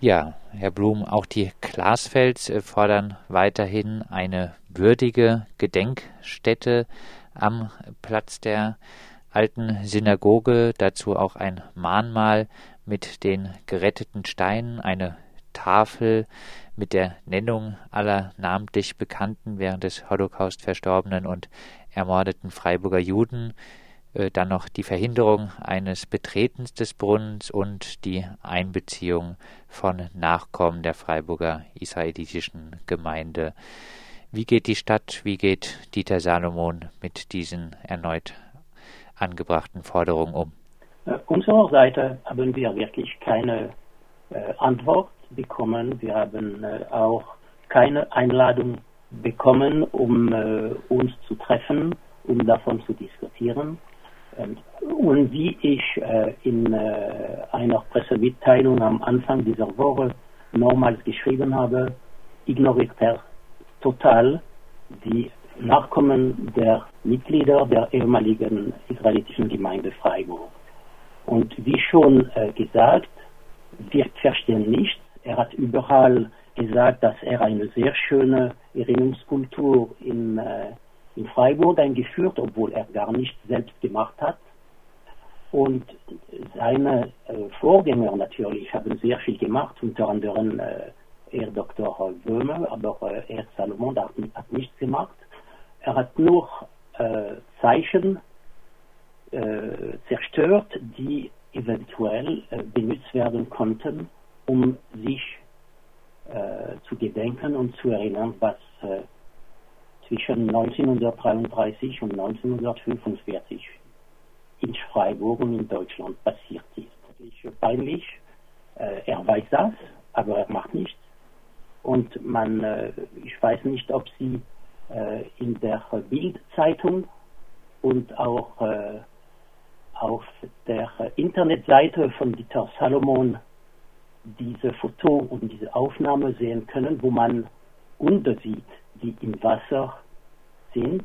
Ja, Herr Blum, auch die Glasfels äh, fordern weiterhin eine würdige Gedenkstätte am Platz der alten Synagoge, dazu auch ein Mahnmal mit den geretteten Steinen, eine Tafel mit der Nennung aller namentlich bekannten während des Holocaust verstorbenen und ermordeten Freiburger Juden, dann noch die Verhinderung eines Betretens des Brunnens und die Einbeziehung von Nachkommen der Freiburger israelitischen Gemeinde. Wie geht die Stadt, wie geht Dieter Salomon mit diesen erneut angebrachten Forderungen um? Äh, unserer Seite haben wir wirklich keine äh, Antwort bekommen. Wir haben äh, auch keine Einladung bekommen, um äh, uns zu treffen, um davon zu diskutieren. Ähm, und wie ich äh, in äh, einer Pressemitteilung am Anfang dieser Woche nochmals geschrieben habe, ignoriert er total die Nachkommen der Mitglieder der ehemaligen israelitischen Gemeinde Freiburg. Und wie schon äh, gesagt, wir verstehen nicht. Er hat überall gesagt, dass er eine sehr schöne Erinnerungskultur in, in Freiburg eingeführt, obwohl er gar nicht selbst gemacht hat. Und seine äh, Vorgänger natürlich haben sehr viel gemacht, unter anderem äh, er Dr. Böhme, aber äh, er Salomon hat, hat nichts gemacht. Er hat nur Zeichen zerstört, die eventuell benutzt werden konnten, um sich äh, zu gedenken und zu erinnern, was äh, zwischen 1933 und 1945 in Freiburg und in Deutschland passiert ist. ist peinlich. Äh, er weiß das, aber er macht nichts. Und man, äh, ich weiß nicht, ob Sie äh, in der Bildzeitung und auch äh, auf der Internetseite von Dieter Salomon diese Foto und diese Aufnahme sehen können, wo man Hunde sieht, die im Wasser sind.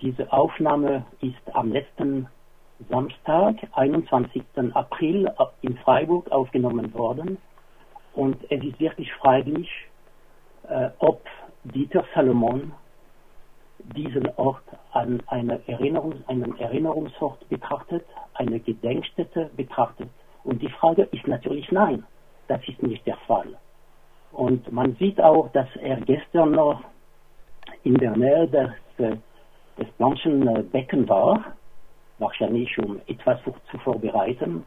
Diese Aufnahme ist am letzten Samstag, 21. April in Freiburg aufgenommen worden. Und es ist wirklich fraglich, äh, ob Dieter Salomon diesen Ort an eine Erinnerungs-, einen Erinnerungsort betrachtet, eine Gedenkstätte betrachtet. Und die Frage ist natürlich nein, das ist nicht der Fall. Und man sieht auch, dass er gestern noch in der Nähe des, des Becken war, wahrscheinlich um etwas zu vorbereiten.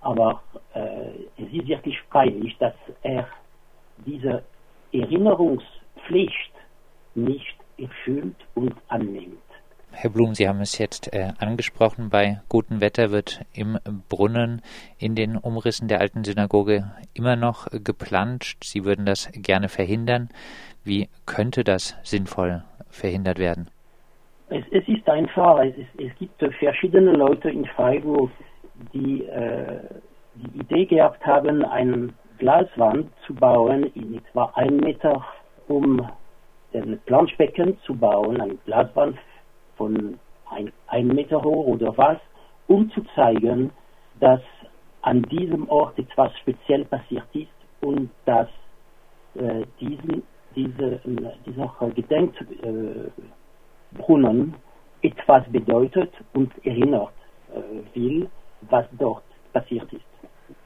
Aber äh, es ist wirklich peinlich, dass er diese Erinnerungspflicht nicht erfüllt und annimmt. Herr Blum, Sie haben es jetzt äh, angesprochen, bei gutem Wetter wird im Brunnen in den Umrissen der alten Synagoge immer noch geplanscht. Sie würden das gerne verhindern. Wie könnte das sinnvoll verhindert werden? Es, es ist einfach, es, ist, es, gibt verschiedene Leute in Freiburg, die äh, die Idee gehabt haben, eine Glaswand zu bauen, in etwa einen Meter um den Planschbecken zu bauen, eine Glaswand von ein, einem Meter hoch oder was, um zu zeigen, dass an diesem Ort etwas speziell passiert ist und dass äh, diesen, diese, dieser Gedenkbrunnen äh, etwas bedeutet und erinnert äh, will, was dort passiert ist.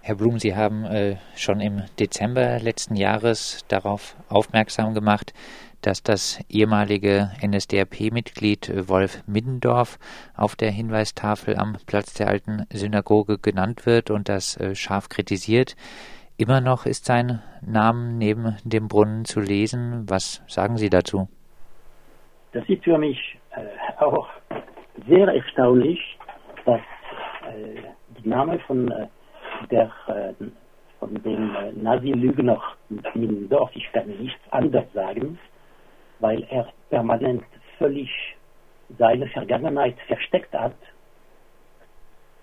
Herr Blum, Sie haben äh, schon im Dezember letzten Jahres darauf aufmerksam gemacht, dass das ehemalige NSDAP-Mitglied äh, Wolf Middendorf auf der Hinweistafel am Platz der alten Synagoge genannt wird und das äh, scharf kritisiert. Immer noch ist sein Name neben dem Brunnen zu lesen. Was sagen Sie dazu? Das ist für mich äh, auch sehr erstaunlich, dass äh, die Name von äh, der, äh, von dem äh, Nazi-Lügner in Dorf, ich kann nichts anderes sagen, weil er permanent völlig seine Vergangenheit versteckt hat,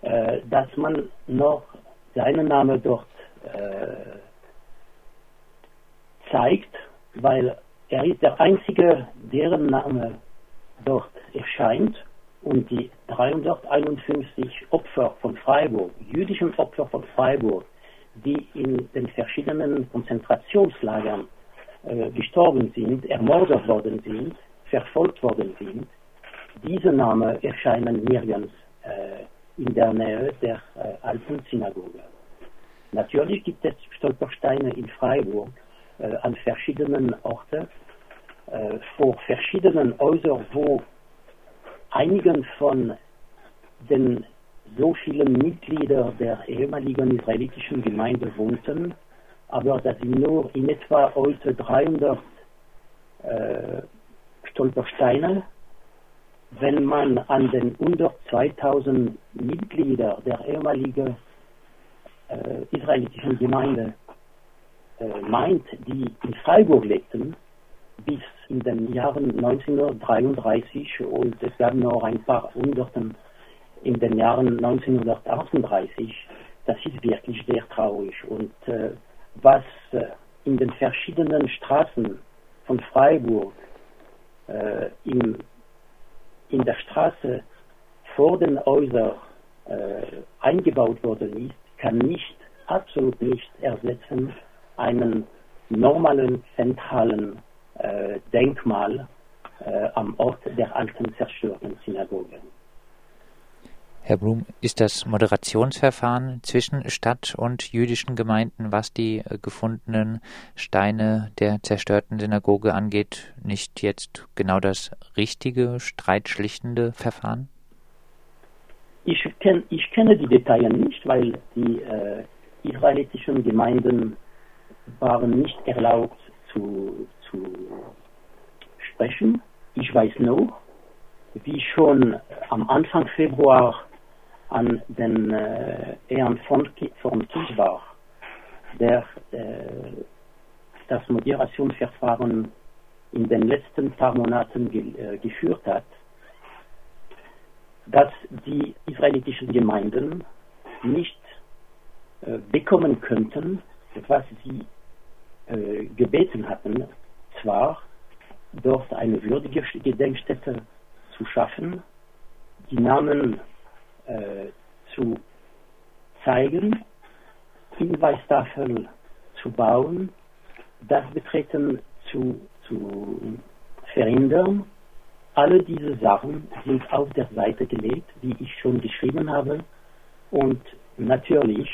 äh, dass man noch seinen Namen dort äh, zeigt, weil er ist der Einzige, deren Name dort erscheint und die 351 Opfer von Freiburg, jüdischen Opfer von Freiburg, die in den verschiedenen Konzentrationslagern äh, gestorben sind, ermordet worden sind, verfolgt worden sind, diese Namen erscheinen nirgends äh, in der Nähe der äh, alten Synagoge. Natürlich gibt es Stolpersteine in Freiburg äh, an verschiedenen Orten, äh, vor verschiedenen Häusern, wo einigen von den so vielen Mitglieder der ehemaligen israelitischen Gemeinde wohnten, aber das sind nur in etwa heute 300 äh, Stolpersteine. Wenn man an den unter 2000 Mitglieder der ehemaligen äh, israelitischen Gemeinde äh, meint, die in Freiburg lebten, bis in den Jahren 1933 und es gab noch ein paar Hunderten in den Jahren 1938, das ist wirklich sehr traurig. Und äh, was äh, in den verschiedenen Straßen von Freiburg äh, im, in der Straße vor den Häusern äh, eingebaut worden ist, kann nicht, absolut nicht ersetzen einen normalen zentralen äh, Denkmal äh, am Ort der alten zerstörten Synagoge. Herr Blum, ist das Moderationsverfahren zwischen Stadt und jüdischen Gemeinden, was die äh, gefundenen Steine der zerstörten Synagoge angeht, nicht jetzt genau das richtige, streitschlichtende Verfahren? Ich, kenn, ich kenne die Details nicht, weil die äh, israelitischen Gemeinden waren nicht erlaubt zu, zu sprechen. Ich weiß nur, wie schon am Anfang Februar an den äh, Herrn von, von Kiesbach, der äh, das Moderationsverfahren in den letzten paar Monaten ge äh, geführt hat, dass die israelitischen Gemeinden nicht äh, bekommen könnten, was sie äh, gebeten hatten, zwar dort eine würdige Gedenkstätte zu schaffen, die Namen äh, zu zeigen, Hinweistafel zu bauen, das Betreten zu, zu verhindern. Alle diese Sachen sind auf der Seite gelegt, wie ich schon geschrieben habe. Und natürlich,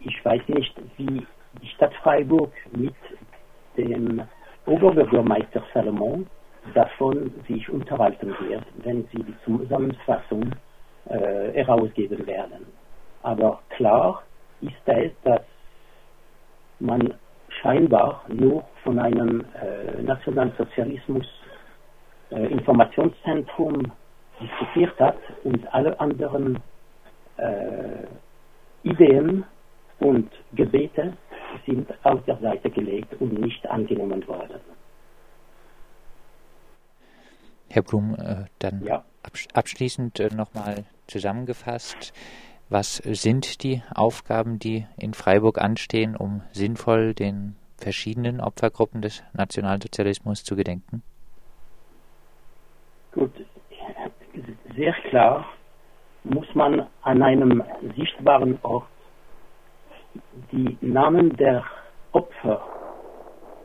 ich weiß nicht, wie die Stadt Freiburg mit dem Oberbürgermeister Salomon davon sich unterhalten wird, wenn sie die Zusammenfassung äh, herausgeben werden. Aber klar ist es, dass man scheinbar nur von einem äh, Nationalsozialismus äh, Informationszentrum diskutiert hat und alle anderen äh, Ideen und Gebete sind auf der Seite gelegt und nicht angenommen worden. Herr Blum, äh, dann ja. abschließend äh, nochmal zusammengefasst. Was sind die Aufgaben, die in Freiburg anstehen, um sinnvoll den verschiedenen Opfergruppen des Nationalsozialismus zu gedenken? Sehr klar muss man an einem sichtbaren Ort die Namen der Opfer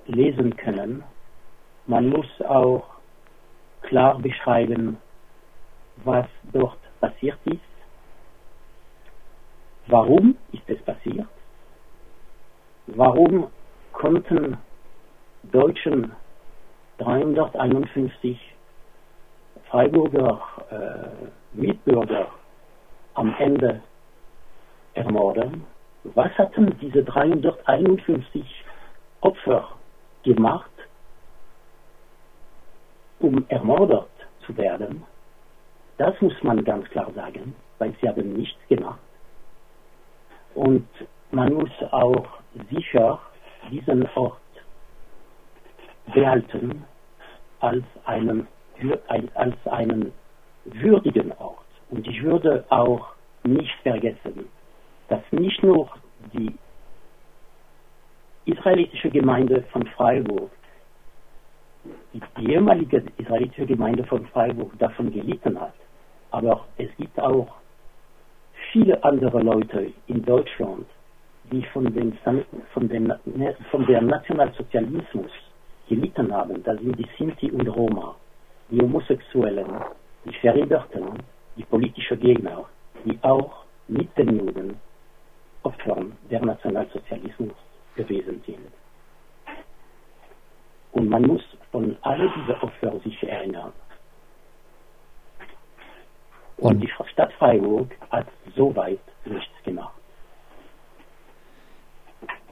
lesen können. Man muss auch klar beschreiben, was dort passiert ist, warum ist es passiert, warum konnten Deutschen 351 Freiburger äh, Mitbürger am Ende ermorden was hatten diese 351 Opfer gemacht, um ermordet zu werden? Das muss man ganz klar sagen, weil sie haben nichts gemacht. Und man muss auch sicher diesen Ort behalten als einen, als einen würdigen Ort. Und ich würde auch nicht vergessen, dass nicht nur die israelitische Gemeinde von Freiburg, die ehemalige israelitische Gemeinde von Freiburg davon gelitten hat, aber es gibt auch viele andere Leute in Deutschland, die von dem, von dem, von dem Nationalsozialismus gelitten haben, das sind die Sinti und Roma, die Homosexuellen, die Verringerten, die politischen Gegner, die auch mit den Juden Opfern der Nationalsozialismus gewesen sind. Und man muss von all diesen Opfern sich erinnern. Und, Und die Stadt Freiburg hat soweit nichts gemacht.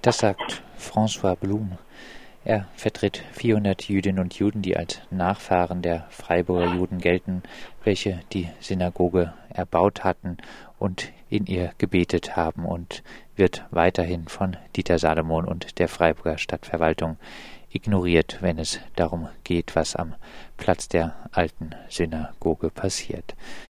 Das sagt François Blum. Er vertritt 400 Jüdinnen und Juden, die als Nachfahren der Freiburger Juden gelten, welche die Synagoge erbaut hatten und in ihr gebetet haben und wird weiterhin von Dieter Salomon und der Freiburger Stadtverwaltung ignoriert, wenn es darum geht, was am Platz der alten Synagoge passiert.